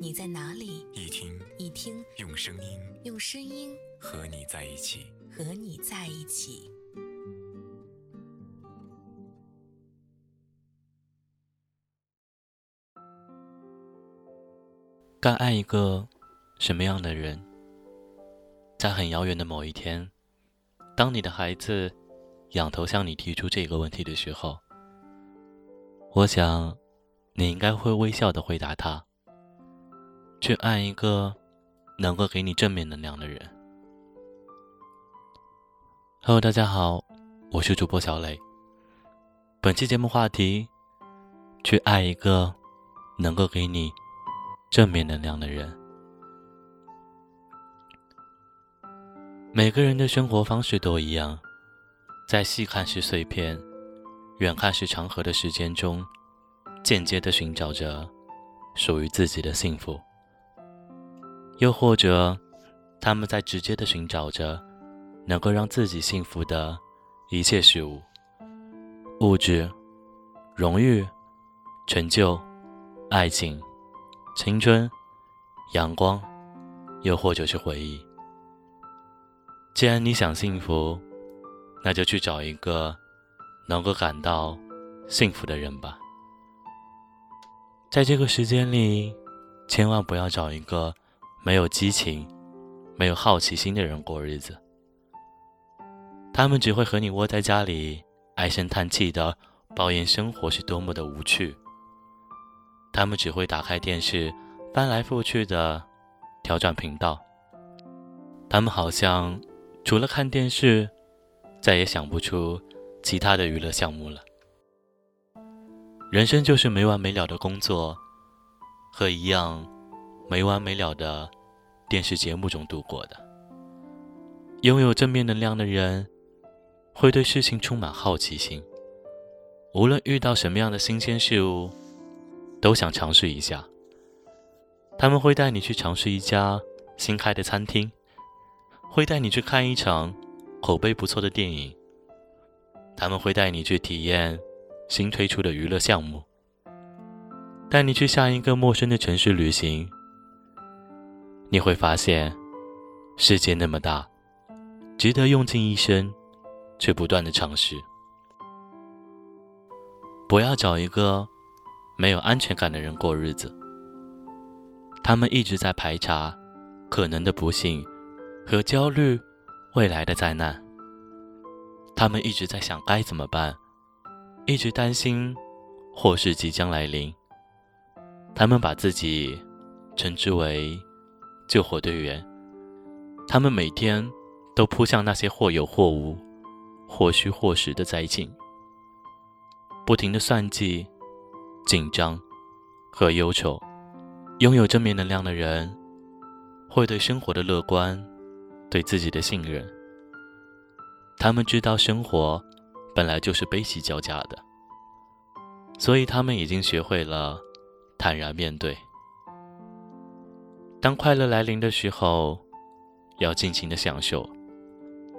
你在哪里，一听一听，用声音，用声音和你在一起，和你在一起。该爱一个什么样的人？在很遥远的某一天。当你的孩子仰头向你提出这个问题的时候，我想你应该会微笑的回答他：去爱一个能够给你正面能量的人。Hello，大家好，我是主播小磊。本期节目话题：去爱一个能够给你正面能量的人。每个人的生活方式都一样，在细看是碎片，远看是长河的时间中，间接的寻找着属于自己的幸福；又或者，他们在直接的寻找着能够让自己幸福的一切事物：物质、荣誉、成就、爱情、青春、阳光，又或者是回忆。既然你想幸福，那就去找一个能够感到幸福的人吧。在这个时间里，千万不要找一个没有激情、没有好奇心的人过日子。他们只会和你窝在家里唉声叹气的抱怨生活是多么的无趣。他们只会打开电视，翻来覆去的调转频道。他们好像。除了看电视，再也想不出其他的娱乐项目了。人生就是没完没了的工作，和一样没完没了的电视节目中度过的。拥有正面能量的人，会对事情充满好奇心，无论遇到什么样的新鲜事物，都想尝试一下。他们会带你去尝试一家新开的餐厅。会带你去看一场口碑不错的电影，他们会带你去体验新推出的娱乐项目，带你去下一个陌生的城市旅行。你会发现，世界那么大，值得用尽一生去不断的尝试。不要找一个没有安全感的人过日子，他们一直在排查可能的不幸。和焦虑，未来的灾难。他们一直在想该怎么办，一直担心祸事即将来临。他们把自己称之为救火队员。他们每天都扑向那些或有或无、或虚或实的灾情，不停的算计、紧张和忧愁。拥有正面能量的人，会对生活的乐观。对自己的信任，他们知道生活本来就是悲喜交加的，所以他们已经学会了坦然面对。当快乐来临的时候，要尽情的享受；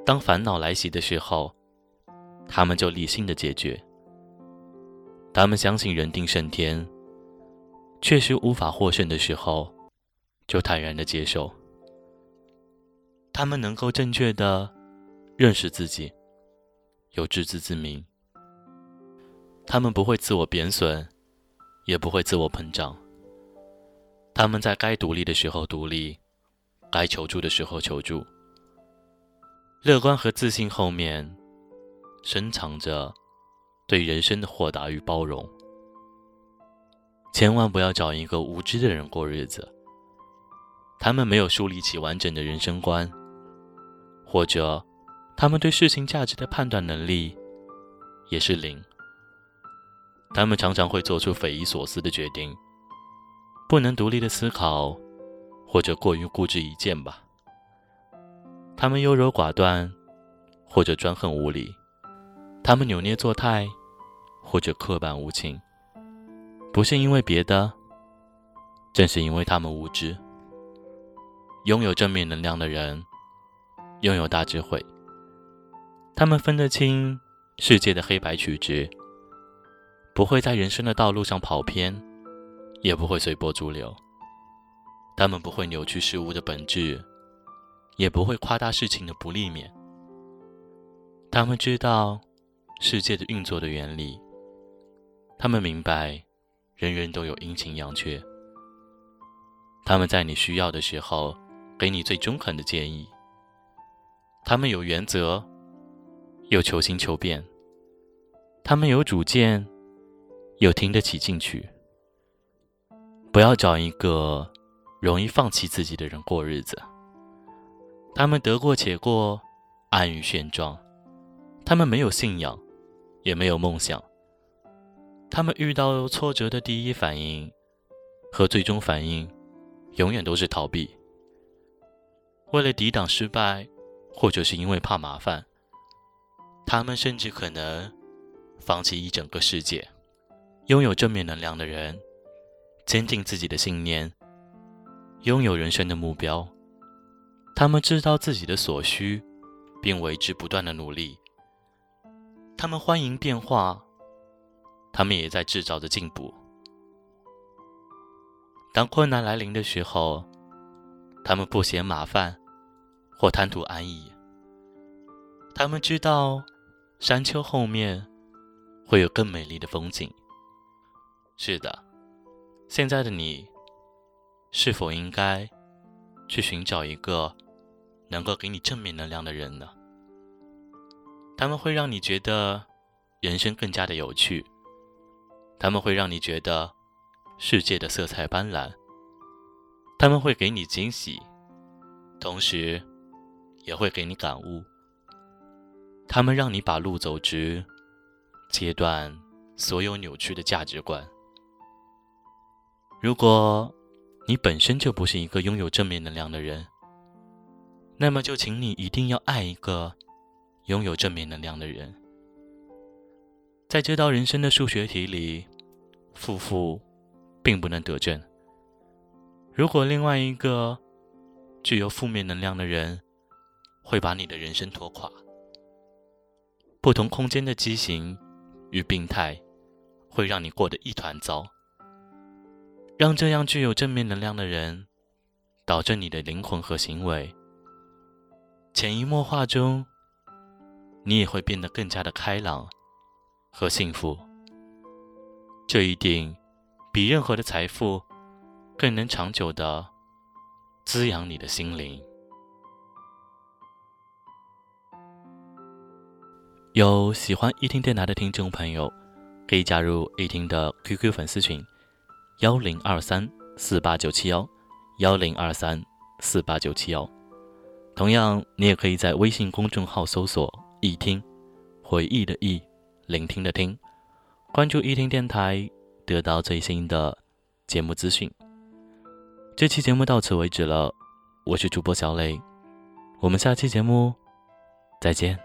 当烦恼来袭的时候，他们就理性的解决。他们相信人定胜天，确实无法获胜的时候，就坦然的接受。他们能够正确的认识自己，有自知之明。他们不会自我贬损，也不会自我膨胀。他们在该独立的时候独立，该求助的时候求助。乐观和自信后面，深藏着对人生的豁达与包容。千万不要找一个无知的人过日子。他们没有树立起完整的人生观。或者，他们对事情价值的判断能力也是零。他们常常会做出匪夷所思的决定，不能独立的思考，或者过于固执一见吧。他们优柔寡断，或者专横无理；他们扭捏作态，或者刻板无情。不是因为别的，正是因为他们无知。拥有正面能量的人，拥有大智慧。他们分得清世界的黑白曲直，不会在人生的道路上跑偏，也不会随波逐流。他们不会扭曲事物的本质。也不会夸大事情的不利面。他们知道世界的运作的原理，他们明白人人都有阴晴阳缺。他们在你需要的时候给你最中肯的建议。他们有原则，有求新求变。他们有主见，有听得起进取。不要找一个容易放弃自己的人过日子。他们得过且过，安于现状。他们没有信仰，也没有梦想。他们遇到挫折的第一反应和最终反应，永远都是逃避。为了抵挡失败，或者是因为怕麻烦，他们甚至可能放弃一整个世界。拥有正面能量的人，坚定自己的信念，拥有人生的目标。他们知道自己的所需，并为之不断的努力。他们欢迎变化，他们也在制造着进步。当困难来临的时候，他们不嫌麻烦，或贪图安逸。他们知道山丘后面会有更美丽的风景。是的，现在的你，是否应该去寻找一个？能够给你正面能量的人呢？他们会让你觉得人生更加的有趣，他们会让你觉得世界的色彩斑斓，他们会给你惊喜，同时也会给你感悟。他们让你把路走直，切断所有扭曲的价值观。如果你本身就不是一个拥有正面能量的人，那么就请你一定要爱一个拥有正面能量的人。在这道人生的数学题里，负负并不能得正。如果另外一个具有负面能量的人会把你的人生拖垮，不同空间的畸形与病态会让你过得一团糟。让这样具有正面能量的人导致你的灵魂和行为。潜移默化中，你也会变得更加的开朗和幸福。这一定比任何的财富更能长久的滋养你的心灵。有喜欢一听电台的听众朋友，可以加入一听的 QQ 粉丝群：幺零二三四八九七幺幺零二三四八九七幺。同样，你也可以在微信公众号搜索“易听”，回忆的忆，聆听的听，关注易听电台，得到最新的节目资讯。这期节目到此为止了，我是主播小磊，我们下期节目再见。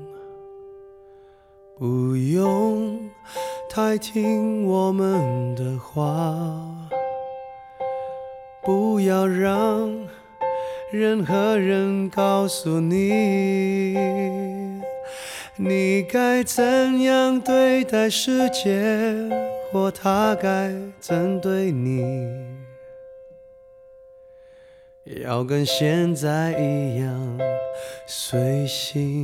不用太听我们的话，不要让任何人告诉你，你该怎样对待世界，或他该怎对你。要跟现在一样随性，